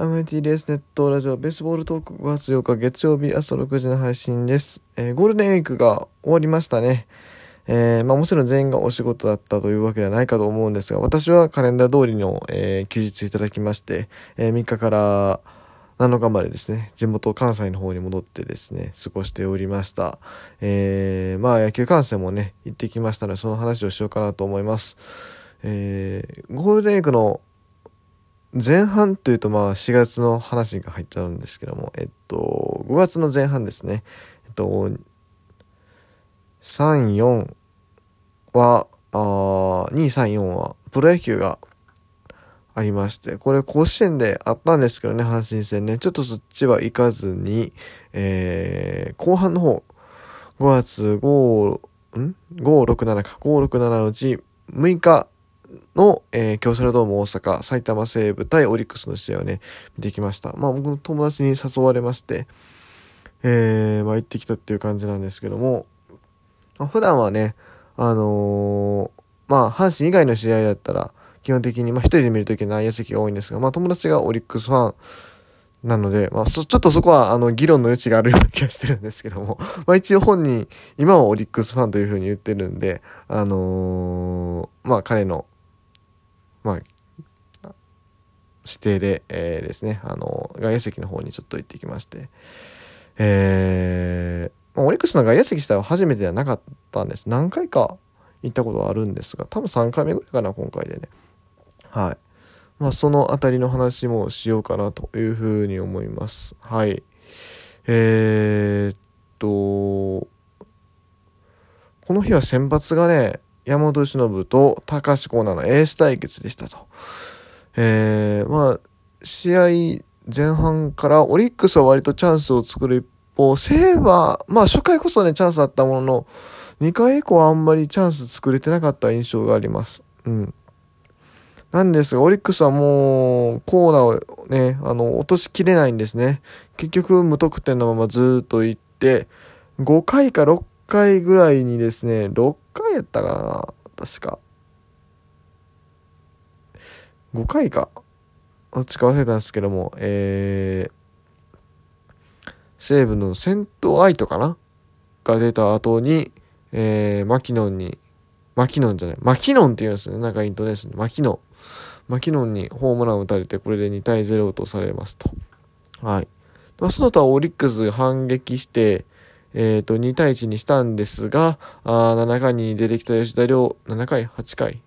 ハムティレースネットラジオベースボールトーク5月8日月曜日朝6時の配信です。えーゴールデンウィークが終わりましたね。えーまあもちろん全員がお仕事だったというわけではないかと思うんですが、私はカレンダー通りの、えー休日いただきまして、え3日から7日までですね、地元関西の方に戻ってですね、過ごしておりました。えまあ野球観戦もね、行ってきましたので、その話をしようかなと思います。えゴールデンウィークの前半というとまあ4月の話が入っちゃうんですけども、えっと、5月の前半ですね。えっと、3、4は、あ2、3、4はプロ野球がありまして、これ甲子園であったんですけどね、阪神戦ね。ちょっとそっちは行かずに、えー、後半の方、5月5、ん ?5、6、7か。5、6、7のうち6日の、えー京セラドーム大阪、埼玉西武対オリックスの試合をね、見てきました。まあ僕の友達に誘われまして、えー、まあ行ってきたっていう感じなんですけども、まあ、普段はね、あのーまあ阪神以外の試合だったら、基本的に、まあ一人で見るときは内野席が多いんですが、まあ友達がオリックスファンなので、まあそ、ちょっとそこは、あの、議論の余地があるような気がしてるんですけども、まあ一応本人、今はオリックスファンというふうに言ってるんで、あのーまあ彼の、まあ、指定で、えーですね、あの、外野席の方にちょっと行ってきまして、えー、まあオリックスの外野席自体は初めてではなかったんです。何回か行ったことはあるんですが、多分3回目ぐらいかな、今回でね。はい。まあ、そのあたりの話もしようかなというふうに思います。はい。えー、っと、この日は先発がね、山本由伸と高橋光成のエース対決でしたと。えー、まあ、試合前半からオリックスは割とチャンスを作る一方、西武は、まあ初回こそね、チャンスあったものの、2回以降はあんまりチャンス作れてなかった印象があります。うん。なんですが、オリックスはもう、コーナーをね、あの、落としきれないんですね。結局、無得点のままずっと行って、5回か6回ぐらいにですね、6回やったかな確か。5回か。どっちか忘れたんですけども、えー、西武の先頭アイトかなが出た後に、えー、マキノンに、マキノンじゃない、マキノンって言うんですよね。なんかイントネーションで。マキノン。マキノンにホームラン打たれて、これで2対0とされますと。はい。まあ、その他オリックス反撃して、えっ、と、2対1にしたんですが、あ7回に出てきた吉田亮、7回 ?8 回？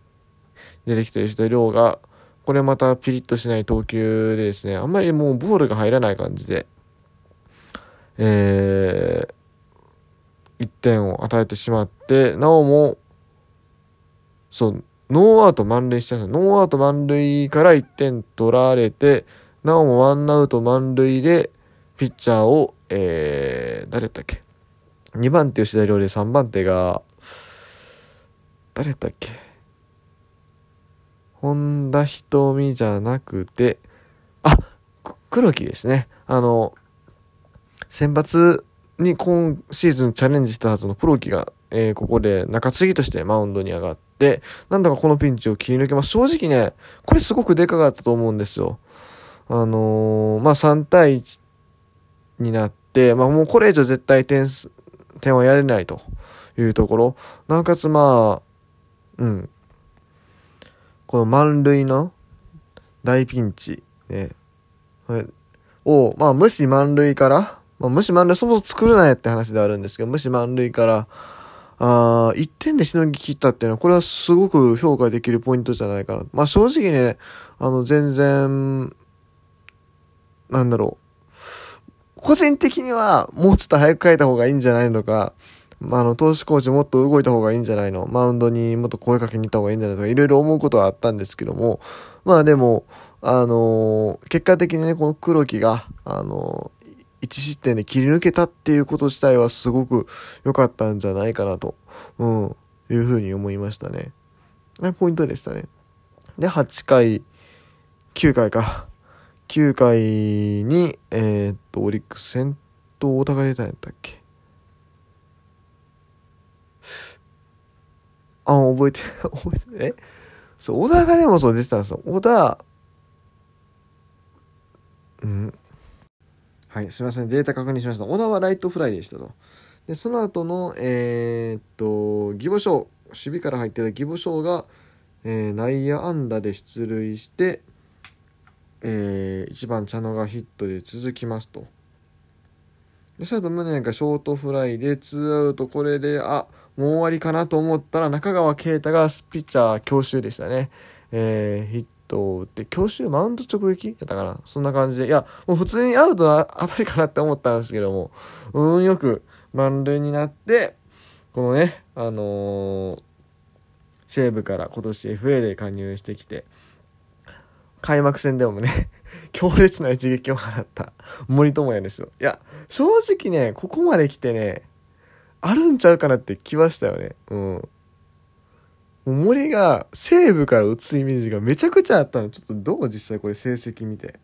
出てきた吉田亮が、これまたピリッとしない投球でですね、あんまりもうボールが入らない感じで、えー、1点を与えてしまって、なおも、そう、ノーアウト満塁しちゃうんですよ。ノーアウト満塁から1点取られて、なおもワンアウト満塁で、ピッチャーを、えー、誰だっけ？?2 番手吉田凌で3番手が、誰だったっけ？本田仁海じゃなくて、あ、黒木ですね。あの、先発に今シーズンチャレンジしたはずの黒木が、えーここで中継ぎとしてマウンドに上がって、なんだかこのピンチを切り抜けます。正直ね、これすごくでかかったと思うんですよ。あのーまあ、3対1になって、まあ、もうこれ以上絶対点数、点はやれないというところ。なおかつまあ、うん。この満塁の大ピンチ、ね。はいを、まあ、無視満塁から、まあ、無視満塁そもそも作るなやって話ではあるんですけど、無視満塁から、あー1点でしのぎ切ったっていうのは、これはすごく評価できるポイントじゃないかな。まあ、正直ね、あの、全然、なんだろう。個人的には、もうちょっと早く変えた方がいいんじゃないのか、まあ、あの、投手コーチもっと動いた方がいいんじゃないのマウンドにもっと声かけに行った方がいいんじゃないとか、いろいろ思うことはあったんですけども、まあでも、あのー結果的にね、この黒木が、あのー、1失点で切り抜けたっていうこと自体はすごく良かったんじゃないかなと、うん、いうふうに思いましたね。あれポイントでしたね。で、8回、9回か。9回に、えーっと、オリックス先頭、大田が出たんやったっけ？あ、覚えて、覚えて、え？そう、小田がでもそう出てたんですよ。小田、うん。はい、すみません。データ確認しました。小田はライトフライでしたと。で、その後の、えー、っと、義母賞、守備から入ってた義母賞が、えー内野安打で出塁して、え1番茶野がヒットで続きますと。で、サード宗がショートフライで、ツーアウト、これで、あ、もう終わりかなと思ったら、中川圭太がピッチャー強襲でしたね。えーヒットを打って、強襲マウント直撃やったかなそんな感じで。いや、もう普通にアウトの当たりかなって思ったんですけども、運よく満塁になって、このね、あのー西武から今年 FA で加入してきて、開幕戦でもね、強烈な一撃を放った森友哉ですよ。いや、正直ね、ここまで来てね、あるんちゃうかなって気はしたよね。うん。森が西武から打つイメージがめちゃくちゃあったの。ちょっとどう実際これ成績見て。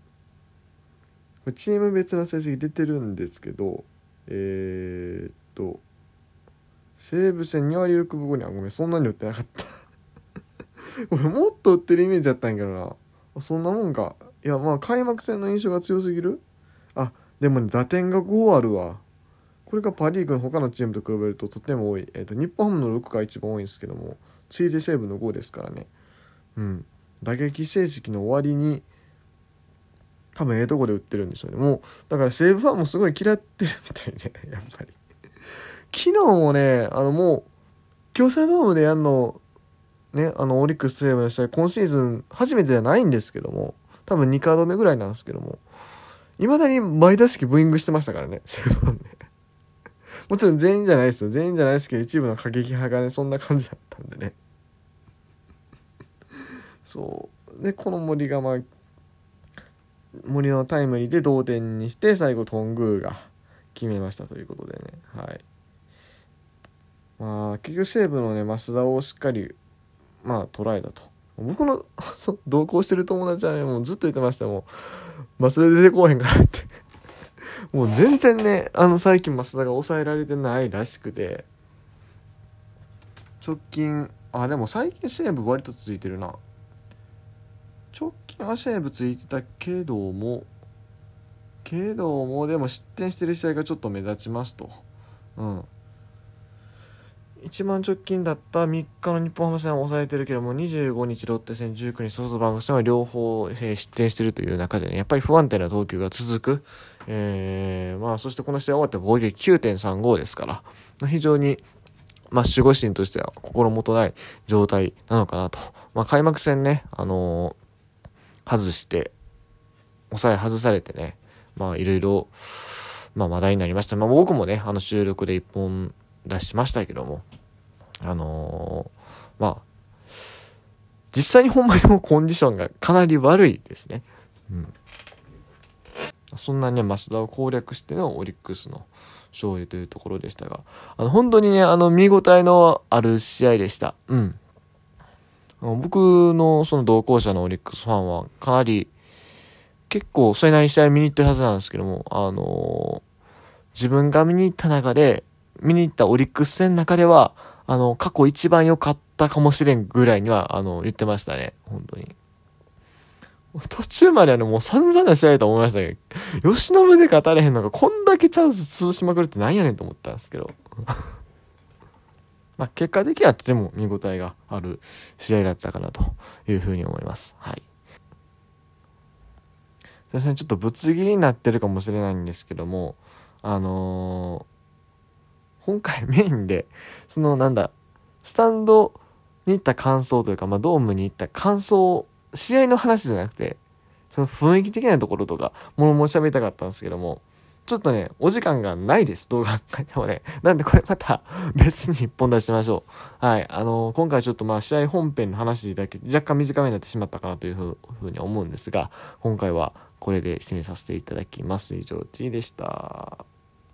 チーム別の成績出てるんですけど、えー、っと、西武戦2割6分後にはごめん、そんなに打ってなかった。これもっと打ってるイメージだったんやけどな。そんなもんか。いや、まあ開幕戦の印象が強すぎる？あ、でもね、打点が5あるわ。これがパ・リーグの他のチームと比べるととても多い。えっ、と、日本ハムの6が一番多いんですけども、次いで西武の5ですからね。うん。打撃成績の終わりに、多分ええとこで打ってるんでしょうね。もう、だから西武ファンもすごい嫌ってるみたいで、やっぱり。昨日もね、あのもう、京セラドームでやんの、ね、あの、オリックス西武の試合、今シーズン初めてじゃないんですけども、多分2カード目ぐらいなんですけども、未だに前打席ブーイングしてましたからね、西武ね。もちろん全員じゃないですよ。全員じゃないですけど、一部の過激派がね、そんな感じだったんでね。そう。で、この森がまあ、森のタイムリーで同点にして、最後、頓宮が決めましたということでね。はい。まあ、結局西武のね、増田をしっかり、まあ、捉えたと。僕の 同行してる友達はね、もうずっと言ってましたもう、増田出てこうへんからって。もう全然ね、あの最近増田が抑えられてないらしくて、直近、あ、でも最近西武割と続いてるな。直近は西武ついてたけども、けども、でも失点してる試合がちょっと目立ちますと。うん。一番直近だった3日の日本ハム戦を抑えてるけども、25日ロッテ戦、19日ソフトバンク戦は両方、えー失点してるという中でね、やっぱり不安定な投球が続く。えー、まあ、そしてこの試合終わって防御率9.35ですから、非常に、まあ、守護神としては心もとない状態なのかなと。まあ、開幕戦ね、あのー外して、抑え外されてね、まあ、いろいろ、まあ、話題になりました。まあ、僕もね、あの収録で一本出しましたけども、あのーまあ、実際にほんまにもうコンディションがかなり悪いですね。うん。そんなね、増田を攻略してのオリックスの勝利というところでしたが、あの、本当にね、あの、見応えのある試合でした。うん。あの僕のその同行者のオリックスファンはかなり、結構それなりに試合見に行ってるはずなんですけども、あのー自分が見に行った中で、見に行ったオリックス戦の中では、あの、過去一番良かったかもしれんぐらいには、あの、言ってましたね。本当に。途中まではね、もう散々な試合だと思いましたけど、吉信で勝たれへんのが、こんだけチャンス潰しまくるってなんやねんと思ったんですけど。まあ、結果的にはとても見応えがある試合だったかなというふうに思います。はい。すいません、ちょっとぶつ切りになってるかもしれないんですけども、あのー今回メインで、そのなんだ、スタンドに行った感想というか、まあ、ドームに行った感想、試合の話じゃなくて、その雰囲気的なところとか、ものも喋りたかったんですけども、ちょっとね、お時間がないです、動画書いてもね。なんでこれまた別に一本出しましょう。はい。あのー今回ちょっとまあ試合本編の話だけ若干短めになってしまったかなというふうに思うんですが、今回はこれで締めさせていただきます。以上、T でした。